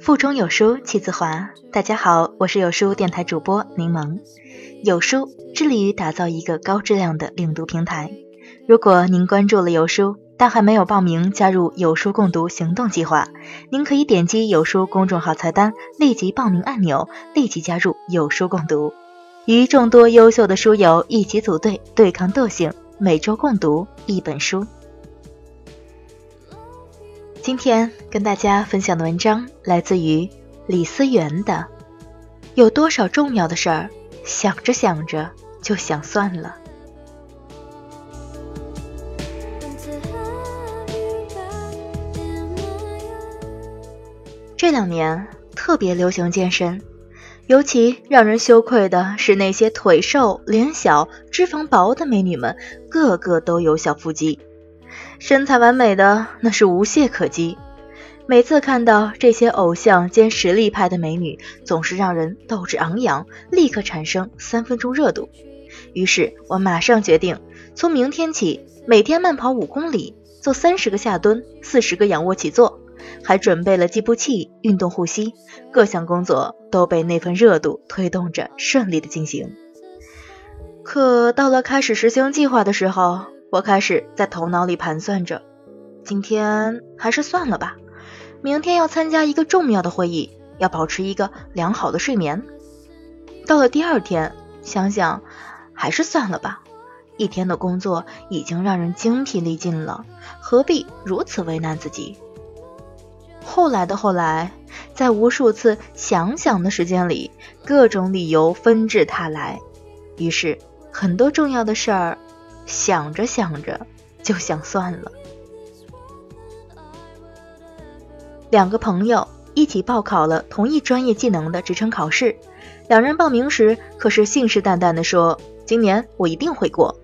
腹中有书气自华。大家好，我是有书电台主播柠檬。有书致力于打造一个高质量的领读平台。如果您关注了有书，但还没有报名加入有书共读行动计划，您可以点击有书公众号菜单立即报名按钮，立即加入有书共读，与众多优秀的书友一起组队对抗惰性，每周共读一本书。今天跟大家分享的文章来自于李思源的《有多少重要的事儿，想着想着就想算了》。这两年特别流行健身，尤其让人羞愧的是那些腿瘦、脸小、脂肪薄的美女们，个个都有小腹肌，身材完美的那是无懈可击。每次看到这些偶像兼实力派的美女，总是让人斗志昂扬，立刻产生三分钟热度。于是我马上决定，从明天起每天慢跑五公里，做三十个下蹲，四十个仰卧起坐。还准备了计步器、运动护膝，各项工作都被那份热度推动着顺利的进行。可到了开始实行计划的时候，我开始在头脑里盘算着，今天还是算了吧，明天要参加一个重要的会议，要保持一个良好的睡眠。到了第二天，想想还是算了吧，一天的工作已经让人精疲力尽了，何必如此为难自己？后来的后来，在无数次想想的时间里，各种理由纷至沓来，于是很多重要的事儿，想着想着就想算了。两个朋友一起报考了同一专业技能的职称考试，两人报名时可是信誓旦旦地说：“今年我一定会过。”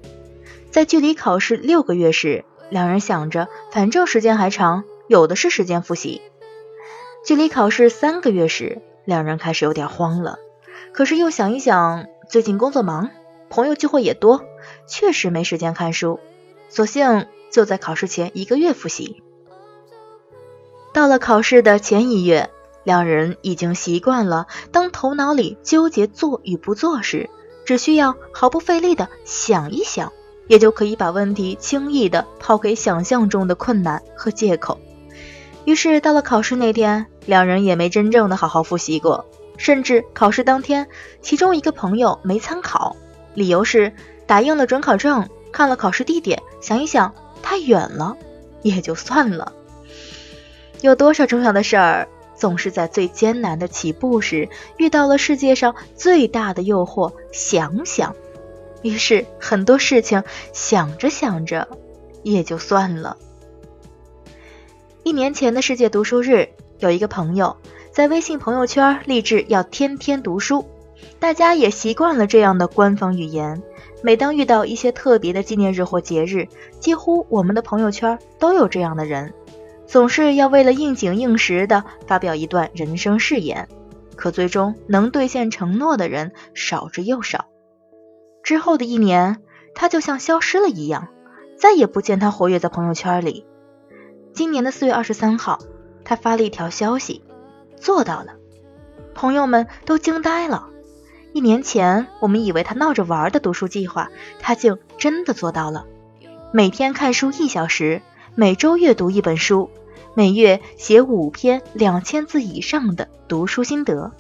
在距离考试六个月时，两人想着反正时间还长，有的是时间复习。距离考试三个月时，两人开始有点慌了。可是又想一想，最近工作忙，朋友聚会也多，确实没时间看书，索性就在考试前一个月复习。到了考试的前一月，两人已经习惯了，当头脑里纠结做与不做时，只需要毫不费力的想一想，也就可以把问题轻易的抛给想象中的困难和借口。于是到了考试那天，两人也没真正的好好复习过，甚至考试当天，其中一个朋友没参考，理由是打印了准考证，看了考试地点，想一想太远了，也就算了。有多少重要的事儿，总是在最艰难的起步时遇到了世界上最大的诱惑，想想，于是很多事情想着想着也就算了。一年前的世界读书日，有一个朋友在微信朋友圈立志要天天读书，大家也习惯了这样的官方语言。每当遇到一些特别的纪念日或节日，几乎我们的朋友圈都有这样的人，总是要为了应景应时的发表一段人生誓言，可最终能兑现承诺的人少之又少。之后的一年，他就像消失了一样，再也不见他活跃在朋友圈里。今年的四月二十三号，他发了一条消息，做到了，朋友们都惊呆了。一年前，我们以为他闹着玩的读书计划，他竟真的做到了。每天看书一小时，每周阅读一本书，每月写五篇两千字以上的读书心得。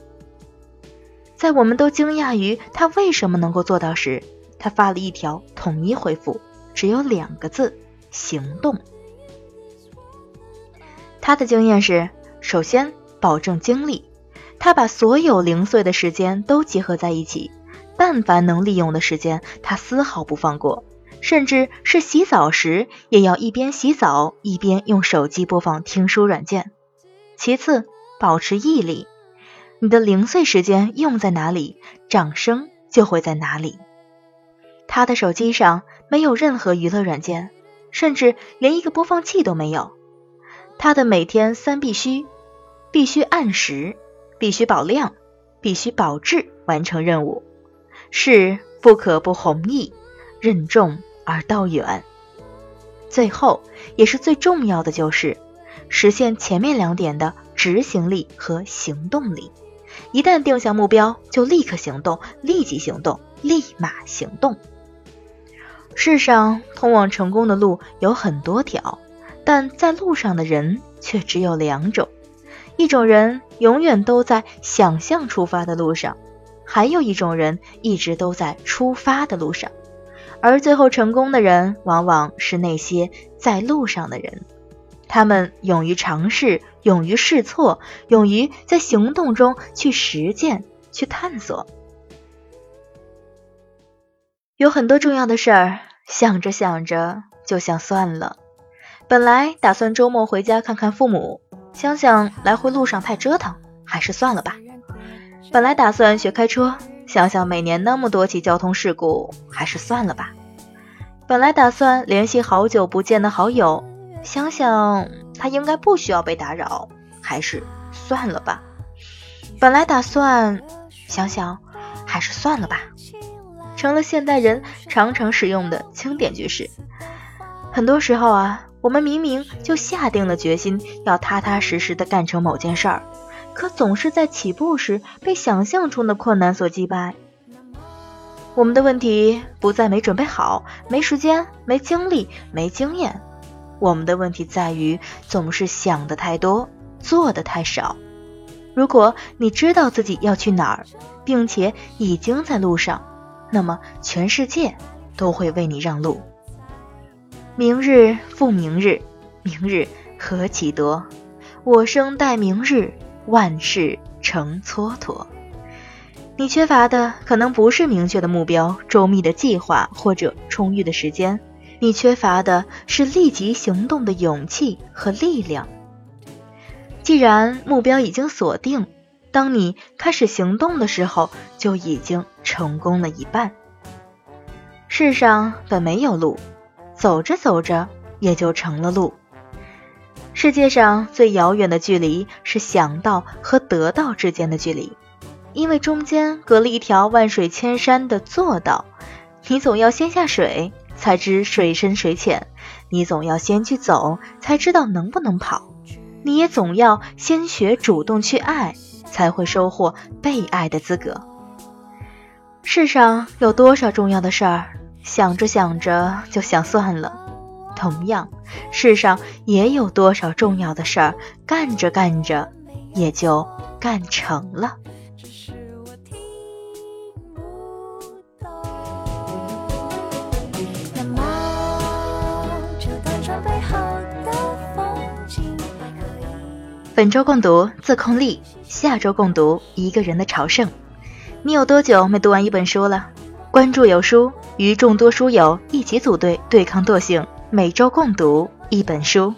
在我们都惊讶于他为什么能够做到时，他发了一条统一回复，只有两个字：行动。他的经验是：首先保证精力，他把所有零碎的时间都集合在一起，但凡能利用的时间，他丝毫不放过，甚至是洗澡时也要一边洗澡一边用手机播放听书软件。其次，保持毅力，你的零碎时间用在哪里，掌声就会在哪里。他的手机上没有任何娱乐软件，甚至连一个播放器都没有。他的每天三必须：必须按时，必须保量，必须保质完成任务。事不可不弘毅，任重而道远。最后也是最重要的就是实现前面两点的执行力和行动力。一旦定下目标，就立刻行动，立即行动，立马行动。世上通往成功的路有很多条，但在路上的人却只有两种：一种人永远都在想象出发的路上，还有一种人一直都在出发的路上。而最后成功的人，往往是那些在路上的人。他们勇于尝试，勇于试错，勇于在行动中去实践、去探索。有很多重要的事儿，想着想着就想算了。本来打算周末回家看看父母，想想来回路上太折腾，还是算了吧。本来打算学开车，想想每年那么多起交通事故，还是算了吧。本来打算联系好久不见的好友。想想他应该不需要被打扰，还是算了吧。本来打算想想，还是算了吧，成了现代人常常使用的经典句式。很多时候啊，我们明明就下定了决心要踏踏实实的干成某件事儿，可总是在起步时被想象中的困难所击败。我们的问题不在没准备好、没时间、没精力、没经验。我们的问题在于总是想的太多，做的太少。如果你知道自己要去哪儿，并且已经在路上，那么全世界都会为你让路。明日复明日，明日何其多，我生待明日，万事成蹉跎。你缺乏的可能不是明确的目标、周密的计划或者充裕的时间。你缺乏的是立即行动的勇气和力量。既然目标已经锁定，当你开始行动的时候，就已经成功了一半。世上本没有路，走着走着也就成了路。世界上最遥远的距离是想到和得到之间的距离，因为中间隔了一条万水千山的做到。你总要先下水。才知水深水浅，你总要先去走，才知道能不能跑；你也总要先学主动去爱，才会收获被爱的资格。世上有多少重要的事儿，想着想着就想算了；同样，世上也有多少重要的事儿，干着干着也就干成了。本周共读自控力，下周共读一个人的朝圣。你有多久没读完一本书了？关注有书，与众多书友一起组队对抗惰性，每周共读一本书。